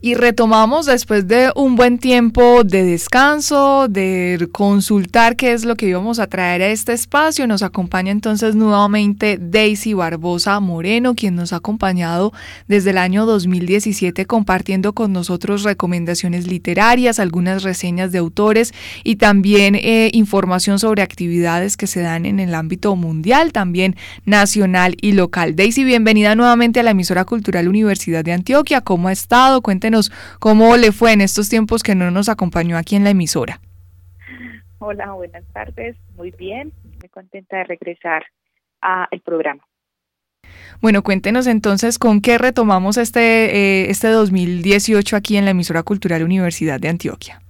Y retomamos después de un buen tiempo de descanso, de consultar qué es lo que íbamos a traer a este espacio. Nos acompaña entonces nuevamente Daisy Barbosa Moreno, quien nos ha acompañado desde el año 2017 compartiendo con nosotros recomendaciones literarias, algunas reseñas de autores y también eh, información sobre actividades que se dan en el ámbito mundial, también nacional y local. Daisy, bienvenida nuevamente a la emisora cultural Universidad de Antioquia. ¿Cómo ha estado? Cuéntenos cómo le fue en estos tiempos que no nos acompañó aquí en la emisora. Hola, buenas tardes. Muy bien, muy contenta de regresar al programa. Bueno, cuéntenos entonces con qué retomamos este, eh, este 2018 aquí en la emisora cultural Universidad de Antioquia.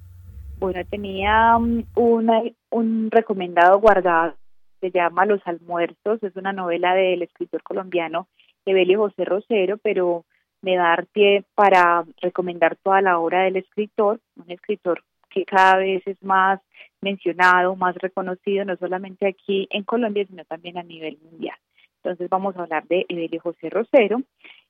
Bueno, tenía um, una, un recomendado guardado, se llama Los Almuerzos, es una novela del escritor colombiano Evelio José Rosero, pero me da pie para recomendar toda la obra del escritor, un escritor que cada vez es más mencionado, más reconocido, no solamente aquí en Colombia, sino también a nivel mundial. Entonces vamos a hablar de Evelio José Rosero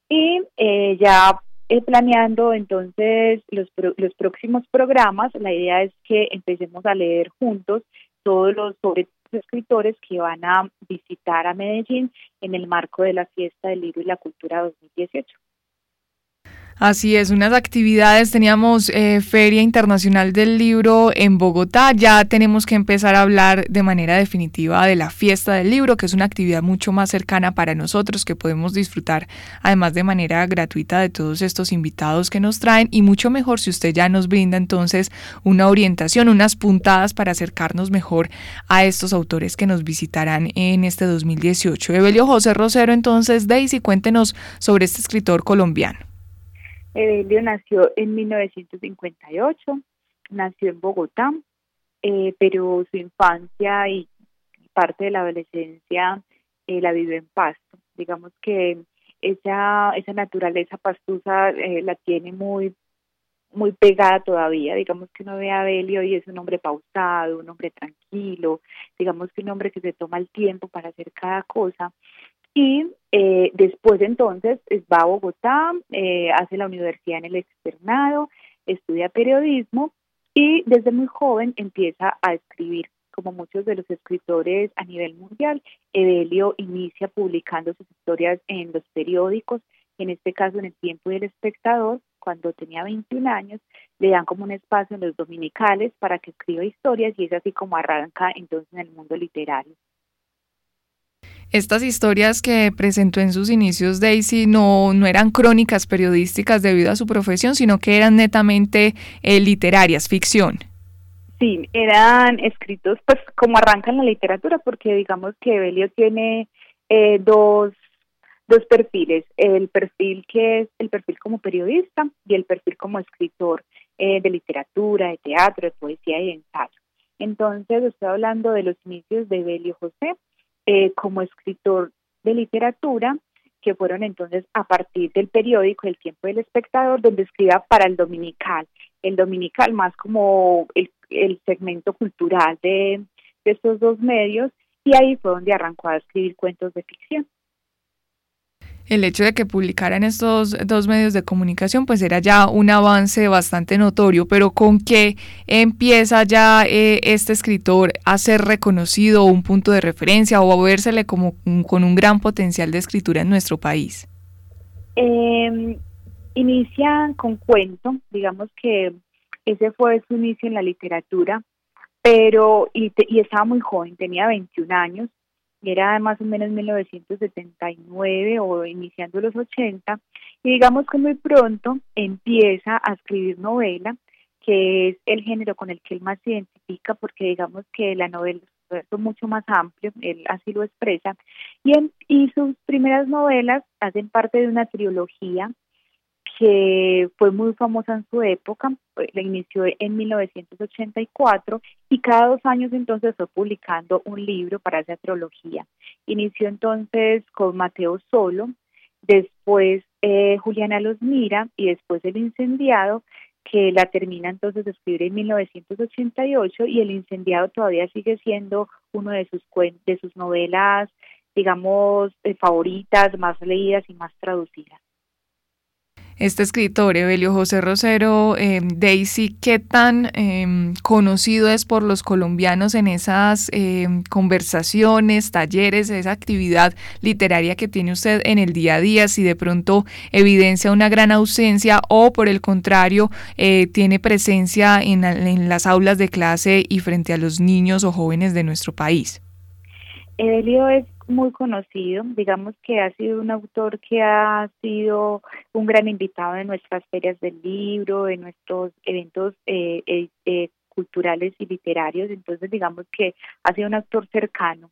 y eh, ya eh, planeando entonces los, los próximos programas, la idea es que empecemos a leer juntos todos los sobre escritores que van a visitar a Medellín en el marco de la Fiesta del Libro y la Cultura 2018. Así es, unas actividades, teníamos eh, Feria Internacional del Libro en Bogotá, ya tenemos que empezar a hablar de manera definitiva de la fiesta del libro, que es una actividad mucho más cercana para nosotros, que podemos disfrutar además de manera gratuita de todos estos invitados que nos traen y mucho mejor si usted ya nos brinda entonces una orientación, unas puntadas para acercarnos mejor a estos autores que nos visitarán en este 2018. Evelio José Rosero, entonces, Daisy, cuéntenos sobre este escritor colombiano. Evelio nació en 1958, nació en Bogotá, eh, pero su infancia y parte de la adolescencia eh, la vivió en Pasto. Digamos que esa, esa naturaleza pastusa eh, la tiene muy muy pegada todavía, digamos que uno ve a Evelio y es un hombre pausado, un hombre tranquilo, digamos que un hombre que se toma el tiempo para hacer cada cosa y eh, después entonces va a Bogotá, eh, hace la universidad en el externado, estudia periodismo y desde muy joven empieza a escribir. Como muchos de los escritores a nivel mundial, Evelio inicia publicando sus historias en los periódicos, en este caso en El Tiempo y El Espectador, cuando tenía 21 años, le dan como un espacio en los dominicales para que escriba historias y es así como arranca entonces en el mundo literario. Estas historias que presentó en sus inicios Daisy no, no eran crónicas periodísticas debido a su profesión, sino que eran netamente eh, literarias, ficción. Sí, eran escritos pues como arranca en la literatura, porque digamos que Evelio tiene eh, dos, dos perfiles, el perfil que es el perfil como periodista y el perfil como escritor eh, de literatura, de teatro, de poesía y de ensayo. Entonces, estoy hablando de los inicios de Evelio José, eh, como escritor de literatura, que fueron entonces a partir del periódico El Tiempo del Espectador, donde escribía para el Dominical, el Dominical más como el, segmento cultural de estos dos medios, y ahí fue donde arrancó a escribir cuentos de ficción el hecho de que publicaran estos dos medios de comunicación pues era ya un avance bastante notorio, pero ¿con qué empieza ya eh, este escritor a ser reconocido un punto de referencia o a versele como con un gran potencial de escritura en nuestro país? Eh, inicia con cuento, digamos que ese fue su inicio en la literatura, pero y, y estaba muy joven, tenía 21 años, era más o menos 1979 o iniciando los 80, y digamos que muy pronto empieza a escribir novela, que es el género con el que él más se identifica, porque digamos que la novela es mucho más amplio, él así lo expresa, y, y sus primeras novelas hacen parte de una trilogía que fue muy famosa en su época, la inició en 1984 y cada dos años entonces fue publicando un libro para esa trilogía. Inició entonces con Mateo Solo, después eh, Juliana Los Mira y después El Incendiado, que la termina entonces de escribir en 1988 y El Incendiado todavía sigue siendo uno de sus, de sus novelas, digamos, eh, favoritas, más leídas y más traducidas. Este escritor, Evelio José Rosero, eh, Daisy, ¿qué tan em, conocido es por los colombianos en esas em, conversaciones, talleres, esa actividad literaria que tiene usted en el día a día? Si de pronto evidencia una gran ausencia o por el contrario, eh, tiene presencia en, en las aulas de clase y frente a los niños o jóvenes de nuestro país. Evelio es muy conocido, digamos que ha sido un autor que ha sido un gran invitado en nuestras ferias del libro, en nuestros eventos eh, eh, eh, culturales y literarios, entonces digamos que ha sido un autor cercano.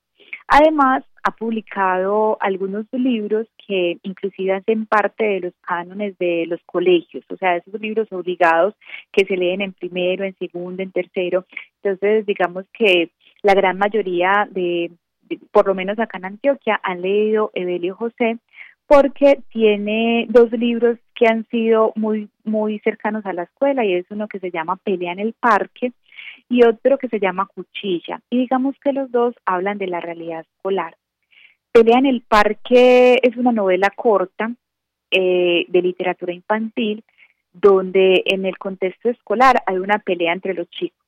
Además, ha publicado algunos libros que inclusive hacen parte de los cánones de los colegios, o sea, esos libros obligados que se leen en primero, en segundo, en tercero. Entonces, digamos que la gran mayoría de por lo menos acá en Antioquia, han leído Evelio José porque tiene dos libros que han sido muy, muy cercanos a la escuela y es uno que se llama Pelea en el Parque y otro que se llama Cuchilla. Y digamos que los dos hablan de la realidad escolar. Pelea en el Parque es una novela corta eh, de literatura infantil donde en el contexto escolar hay una pelea entre los chicos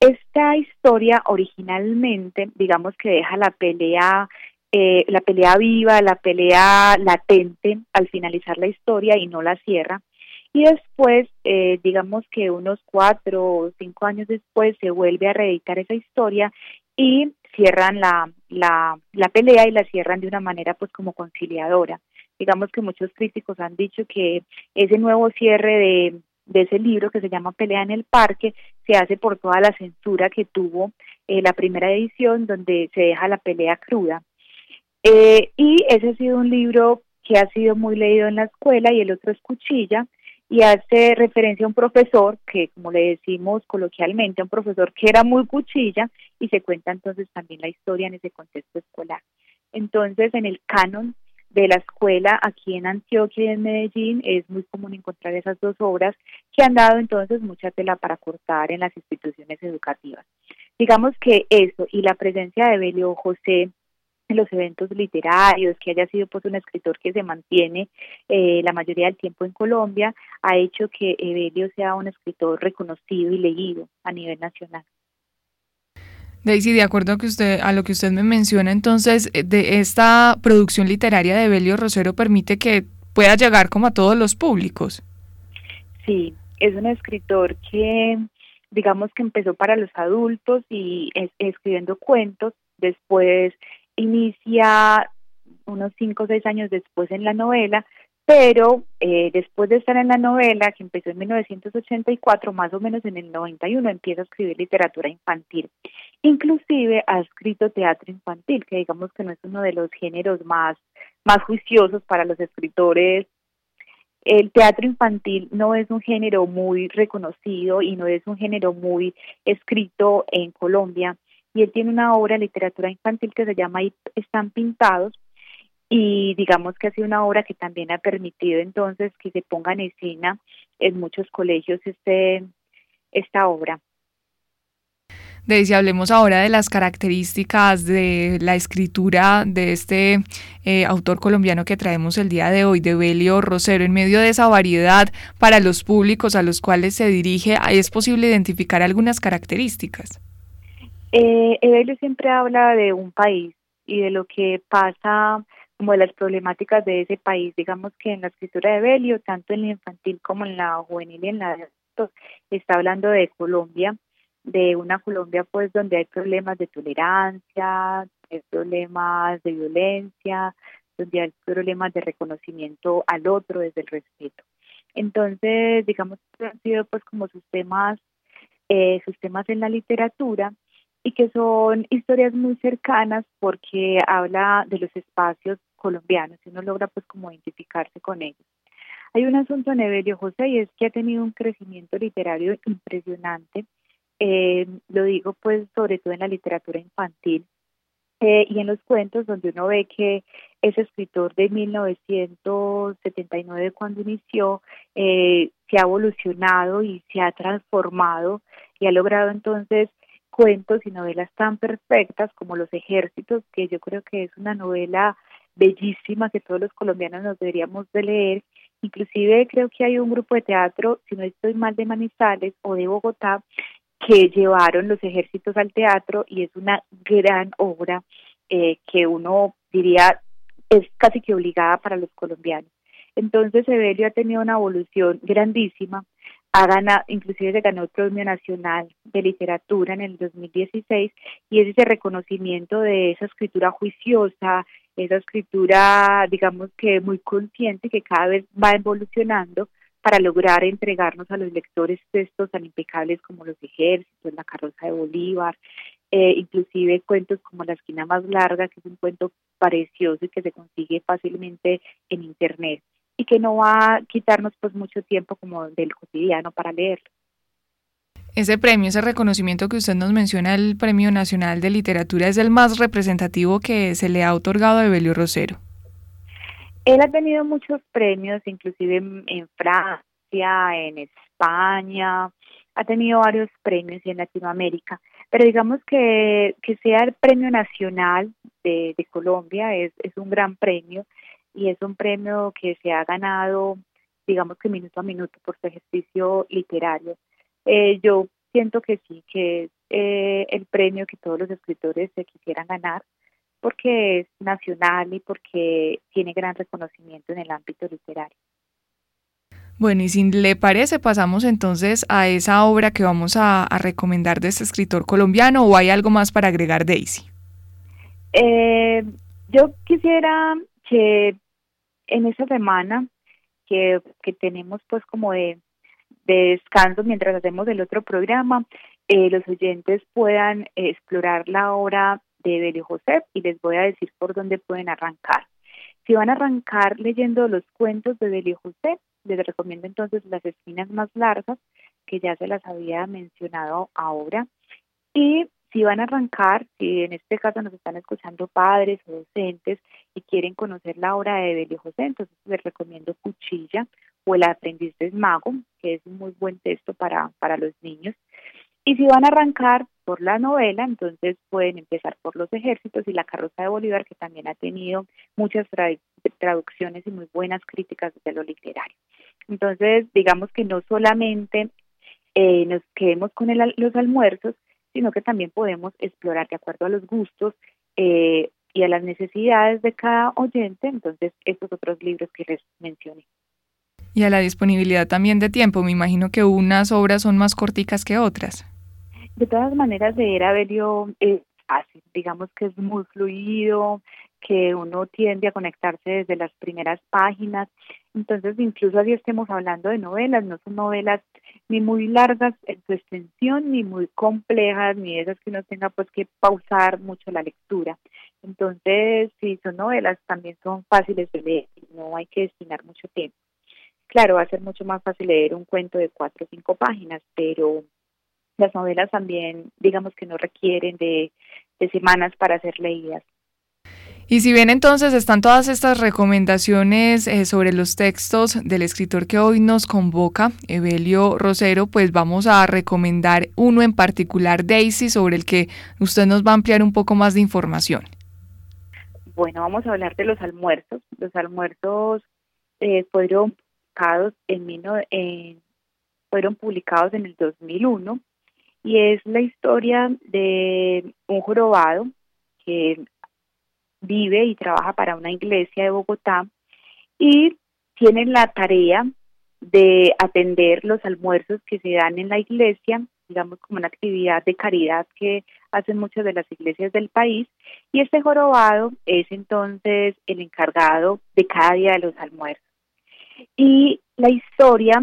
esta historia originalmente, digamos que deja la pelea, eh, la pelea viva, la pelea latente al finalizar la historia y no la cierra. Y después, eh, digamos que unos cuatro o cinco años después, se vuelve a reeditar esa historia y cierran la, la, la pelea y la cierran de una manera pues como conciliadora. Digamos que muchos críticos han dicho que ese nuevo cierre de, de ese libro que se llama Pelea en el Parque se hace por toda la censura que tuvo eh, la primera edición donde se deja la pelea cruda. Eh, y ese ha sido un libro que ha sido muy leído en la escuela y el otro es Cuchilla y hace referencia a un profesor que, como le decimos coloquialmente, un profesor que era muy cuchilla y se cuenta entonces también la historia en ese contexto escolar. Entonces, en el canon de la escuela aquí en Antioquia y en Medellín es muy común encontrar esas dos obras que han dado entonces mucha tela para cortar en las instituciones educativas. Digamos que eso y la presencia de Belio José en los eventos literarios, que haya sido pues un escritor que se mantiene eh, la mayoría del tiempo en Colombia, ha hecho que Evelio sea un escritor reconocido y leído a nivel nacional. Daisy, de acuerdo a, lo que usted me menciona, entonces, eh, de esta producción literaria de Belio Rosero permite que pueda llegar como a todos los públicos. Sí, es un escritor que, digamos que empezó para los adultos y es, escribiendo cuentos, después inicia unos cinco o seis años después en la novela, pero eh, después de estar en la novela, que empezó en 1984, más o menos en el 91, empieza a escribir literatura infantil. Inclusive ha escrito teatro infantil, que digamos que no es uno de los géneros más, más juiciosos para los escritores. El teatro infantil no es un género muy reconocido y no es un género muy escrito en Colombia. Y él tiene una obra de literatura infantil que se llama Están Pintados, y digamos que ha sido una obra que también ha permitido entonces que se ponga en escena en muchos colegios este esta obra. Daisy, hablemos ahora de las características de la escritura de este eh, autor colombiano que traemos el día de hoy, de Belio Rosero. En medio de esa variedad para los públicos a los cuales se dirige, ¿es posible identificar algunas características? Eh, Evelio siempre habla de un país y de lo que pasa como de las problemáticas de ese país. Digamos que en la escritura de Belio, tanto en la infantil como en la juvenil y en la está hablando de Colombia, de una Colombia pues donde hay problemas de tolerancia, hay problemas de violencia, donde hay problemas de reconocimiento al otro desde el respeto. Entonces, digamos que han sido pues como sus temas, eh, sus temas en la literatura y que son historias muy cercanas porque habla de los espacios colombianos y uno logra pues como identificarse con ellos. Hay un asunto en Evelio José y es que ha tenido un crecimiento literario impresionante, eh, lo digo pues sobre todo en la literatura infantil eh, y en los cuentos donde uno ve que ese escritor de 1979 cuando inició eh, se ha evolucionado y se ha transformado y ha logrado entonces cuentos y novelas tan perfectas como Los Ejércitos, que yo creo que es una novela bellísima que todos los colombianos nos deberíamos de leer, Inclusive creo que hay un grupo de teatro, si no estoy mal, de Manizales o de Bogotá, que llevaron los ejércitos al teatro y es una gran obra eh, que uno diría es casi que obligada para los colombianos. Entonces Evelio ha tenido una evolución grandísima, ha ganado, inclusive se ganó el Premio Nacional de Literatura en el 2016 y es ese reconocimiento de esa escritura juiciosa, esa escritura, digamos que muy consciente que cada vez va evolucionando para lograr entregarnos a los lectores textos tan impecables como Los Ejércitos, La Carroza de Bolívar, eh, inclusive cuentos como La Esquina Más Larga, que es un cuento precioso y que se consigue fácilmente en Internet y que no va a quitarnos pues mucho tiempo como del cotidiano para leerlo. Ese premio, ese reconocimiento que usted nos menciona, el Premio Nacional de Literatura, es el más representativo que se le ha otorgado a Evelio Rosero. Él ha tenido muchos premios, inclusive en, Francia, en España, ha tenido varios premios en Latinoamérica, pero digamos que, que sea el Premio Nacional de, Colombia es, es un gran premio y es un premio que se ha ganado, digamos que minuto a minuto por su ejercicio literario. Eh, yo siento que sí, que es eh, el premio que todos los escritores se quisieran ganar, porque es nacional y porque tiene gran reconocimiento en el ámbito literario. Bueno, y si le parece, pasamos entonces a esa obra que vamos a, recomendar de este escritor colombiano o hay algo más para agregar, Daisy. Eh, yo quisiera que en esta semana que, que tenemos pues como de de descanso mientras hacemos el otro programa, eh, los oyentes puedan explorar la obra de Delio José y les voy a decir por dónde pueden arrancar. Si van a arrancar leyendo los cuentos de Delio José, les recomiendo entonces Las espinas más largas, que ya se las había mencionado ahora. Y si van a arrancar, si en este caso nos están escuchando padres o docentes y quieren conocer la obra de Delio José, entonces les recomiendo Cuchilla o El aprendiz del mago, que es un muy buen texto para, para los niños. Y si van a arrancar por la novela, entonces pueden empezar por Los Ejércitos y La Carroza de Bolívar, que también ha tenido muchas traducciones y muy buenas críticas de lo literario. Entonces, digamos que no solamente eh, nos quedemos con los almuerzos, sino que también podemos explorar de acuerdo a los gustos eh, y a las necesidades de cada oyente, entonces estos otros libros que les mencioné y a la disponibilidad también de tiempo. Me imagino que unas obras son más corticas que otras. De todas maneras, leer a Belio es fácil, digamos que es muy fluido, que uno tiende a conectarse desde las primeras páginas. Entonces, incluso así estemos hablando de novelas, no son novelas ni muy largas en su extensión, ni muy complejas, ni esas que uno tenga pues que pausar mucho la lectura. Entonces, si son novelas, también son fáciles de leer, no hay que destinar mucho tiempo. Claro, va a ser mucho más fácil leer un cuento de cuatro o cinco páginas, pero las novelas también, digamos que no requieren de, semanas para ser leídas. Y si bien entonces están todas estas recomendaciones eh, sobre los textos del escritor que hoy nos convoca, Evelio Rosero, pues vamos a recomendar uno en particular, Daisy, sobre el que usted nos va a ampliar un poco más de información. Bueno, vamos a hablar de los almuerzos. Los almuerzos eh, fueron en, fueron publicados en el 2001 y es la historia de un jorobado que vive y trabaja para una iglesia de Bogotá y tienen la tarea de atender los almuerzos que se dan en la iglesia, digamos como una actividad de caridad que hacen muchas de las iglesias del país, y este jorobado es entonces el encargado de cada día de los almuerzos. Y la historia,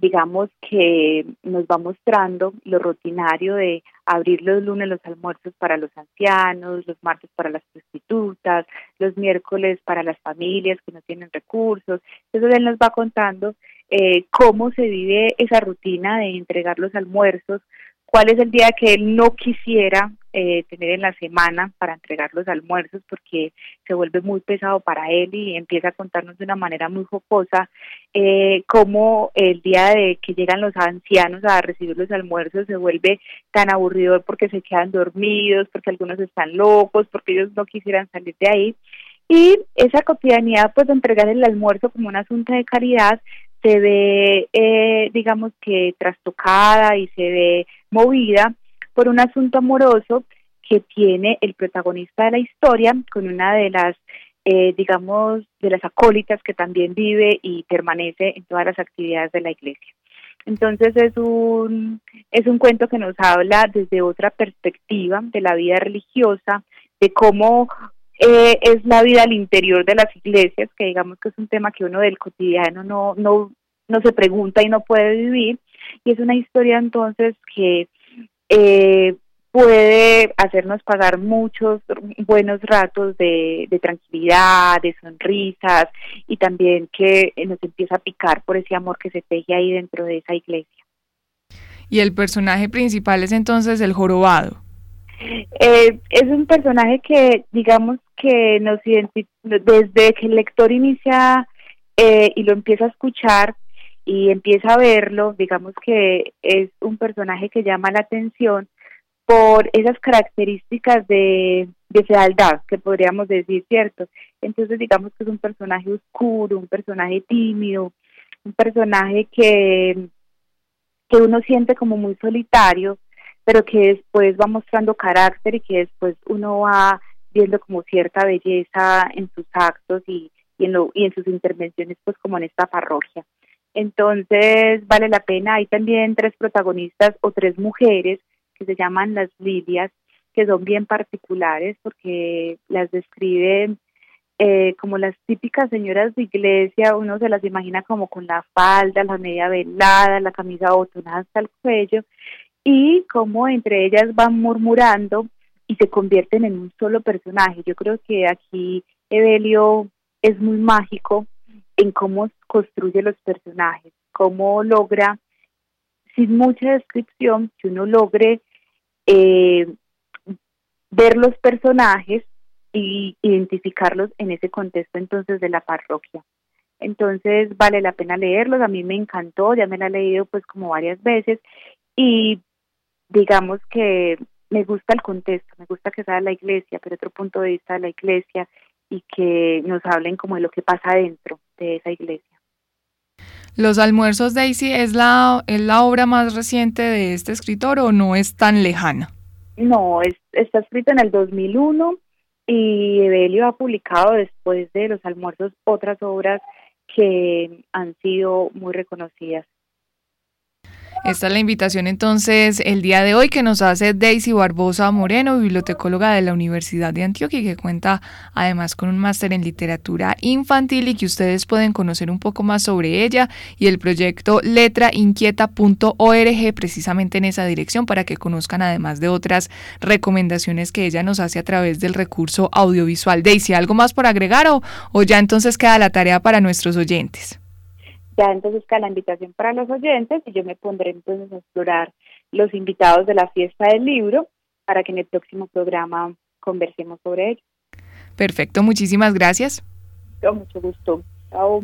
digamos que nos va mostrando lo rutinario de abrir los lunes los almuerzos para los ancianos, los martes para las prostitutas, los miércoles para las familias que no tienen recursos. Entonces él nos va contando eh, cómo se vive esa rutina de entregar los almuerzos, cuál es el día que él no quisiera eh, tener en la semana para entregar los almuerzos porque se vuelve muy pesado para él y empieza a contarnos de una manera muy jocosa eh, cómo el día de que llegan los ancianos a recibir los almuerzos se vuelve tan aburrido porque se quedan dormidos, porque algunos están locos, porque ellos no quisieran salir de ahí. Y esa cotidianidad, pues de entregar el almuerzo como un asunto de caridad, se ve, eh, digamos que trastocada y se ve movida por un asunto amoroso que tiene el protagonista de la historia con una de las, eh, digamos, de las acólitas que también vive y permanece en todas las actividades de la iglesia. Entonces es un, es un cuento que nos habla desde otra perspectiva de la vida religiosa, de cómo eh, es la vida al interior de las iglesias, que digamos que es un tema que uno del cotidiano no, no, no se pregunta y no puede vivir. Y es una historia entonces que eh, puede hacernos pasar muchos buenos ratos de, tranquilidad, de sonrisas y también que nos empieza a picar por ese amor que se teje ahí dentro de esa iglesia. Y el personaje principal es entonces el jorobado. Eh, es un personaje que digamos que nos desde que el lector inicia eh, y lo empieza a escuchar y empieza a verlo, digamos que es un personaje que llama la atención por esas características de, fealdad, que podríamos decir, ¿cierto? Entonces digamos que es un personaje oscuro, un personaje tímido, un personaje que, que uno siente como muy solitario, pero que después va mostrando carácter y que después uno va viendo como cierta belleza en sus actos y, en, lo, y en sus intervenciones, pues como en esta parroquia. Entonces vale la pena, hay también tres protagonistas o tres mujeres que se llaman las Lidias, que son bien particulares porque las describen eh, como las típicas señoras de iglesia, uno se las imagina como con la falda, la media velada, la camisa botonada hasta el cuello, y como entre ellas van murmurando y se convierten en un solo personaje. Yo creo que aquí Evelio es muy mágico en cómo construye los personajes, cómo logra, sin mucha descripción, que uno logre eh, ver los personajes y identificarlos en ese contexto entonces de la parroquia. Entonces vale la pena leerlos, a mí me encantó, ya me la he leído pues como varias veces y digamos que me gusta el contexto, me gusta que sea la iglesia, pero otro punto de vista de la iglesia y que nos hablen como de lo que pasa dentro de esa iglesia. ¿Los almuerzos Daisy es la, es la obra más reciente de este escritor o no es tan lejana? No, es, está escrito en el 2001 y Evelio ha publicado después de los almuerzos otras obras que han sido muy reconocidas. Esta es la invitación entonces el día de hoy que nos hace Daisy Barbosa Moreno, bibliotecóloga de la Universidad de Antioquia, que cuenta además con un máster en literatura infantil y que ustedes pueden conocer un poco más sobre ella y el proyecto letrainquieta.org precisamente en esa dirección para que conozcan además de otras recomendaciones que ella nos hace a través del recurso audiovisual. Daisy, ¿algo más por agregar o, o ya entonces queda la tarea para nuestros oyentes? Ya entonces queda la invitación para los oyentes y yo me pondré entonces a explorar los invitados de la fiesta del libro para que en el próximo programa conversemos sobre ello. Perfecto, muchísimas gracias. Con mucho gusto. Chao.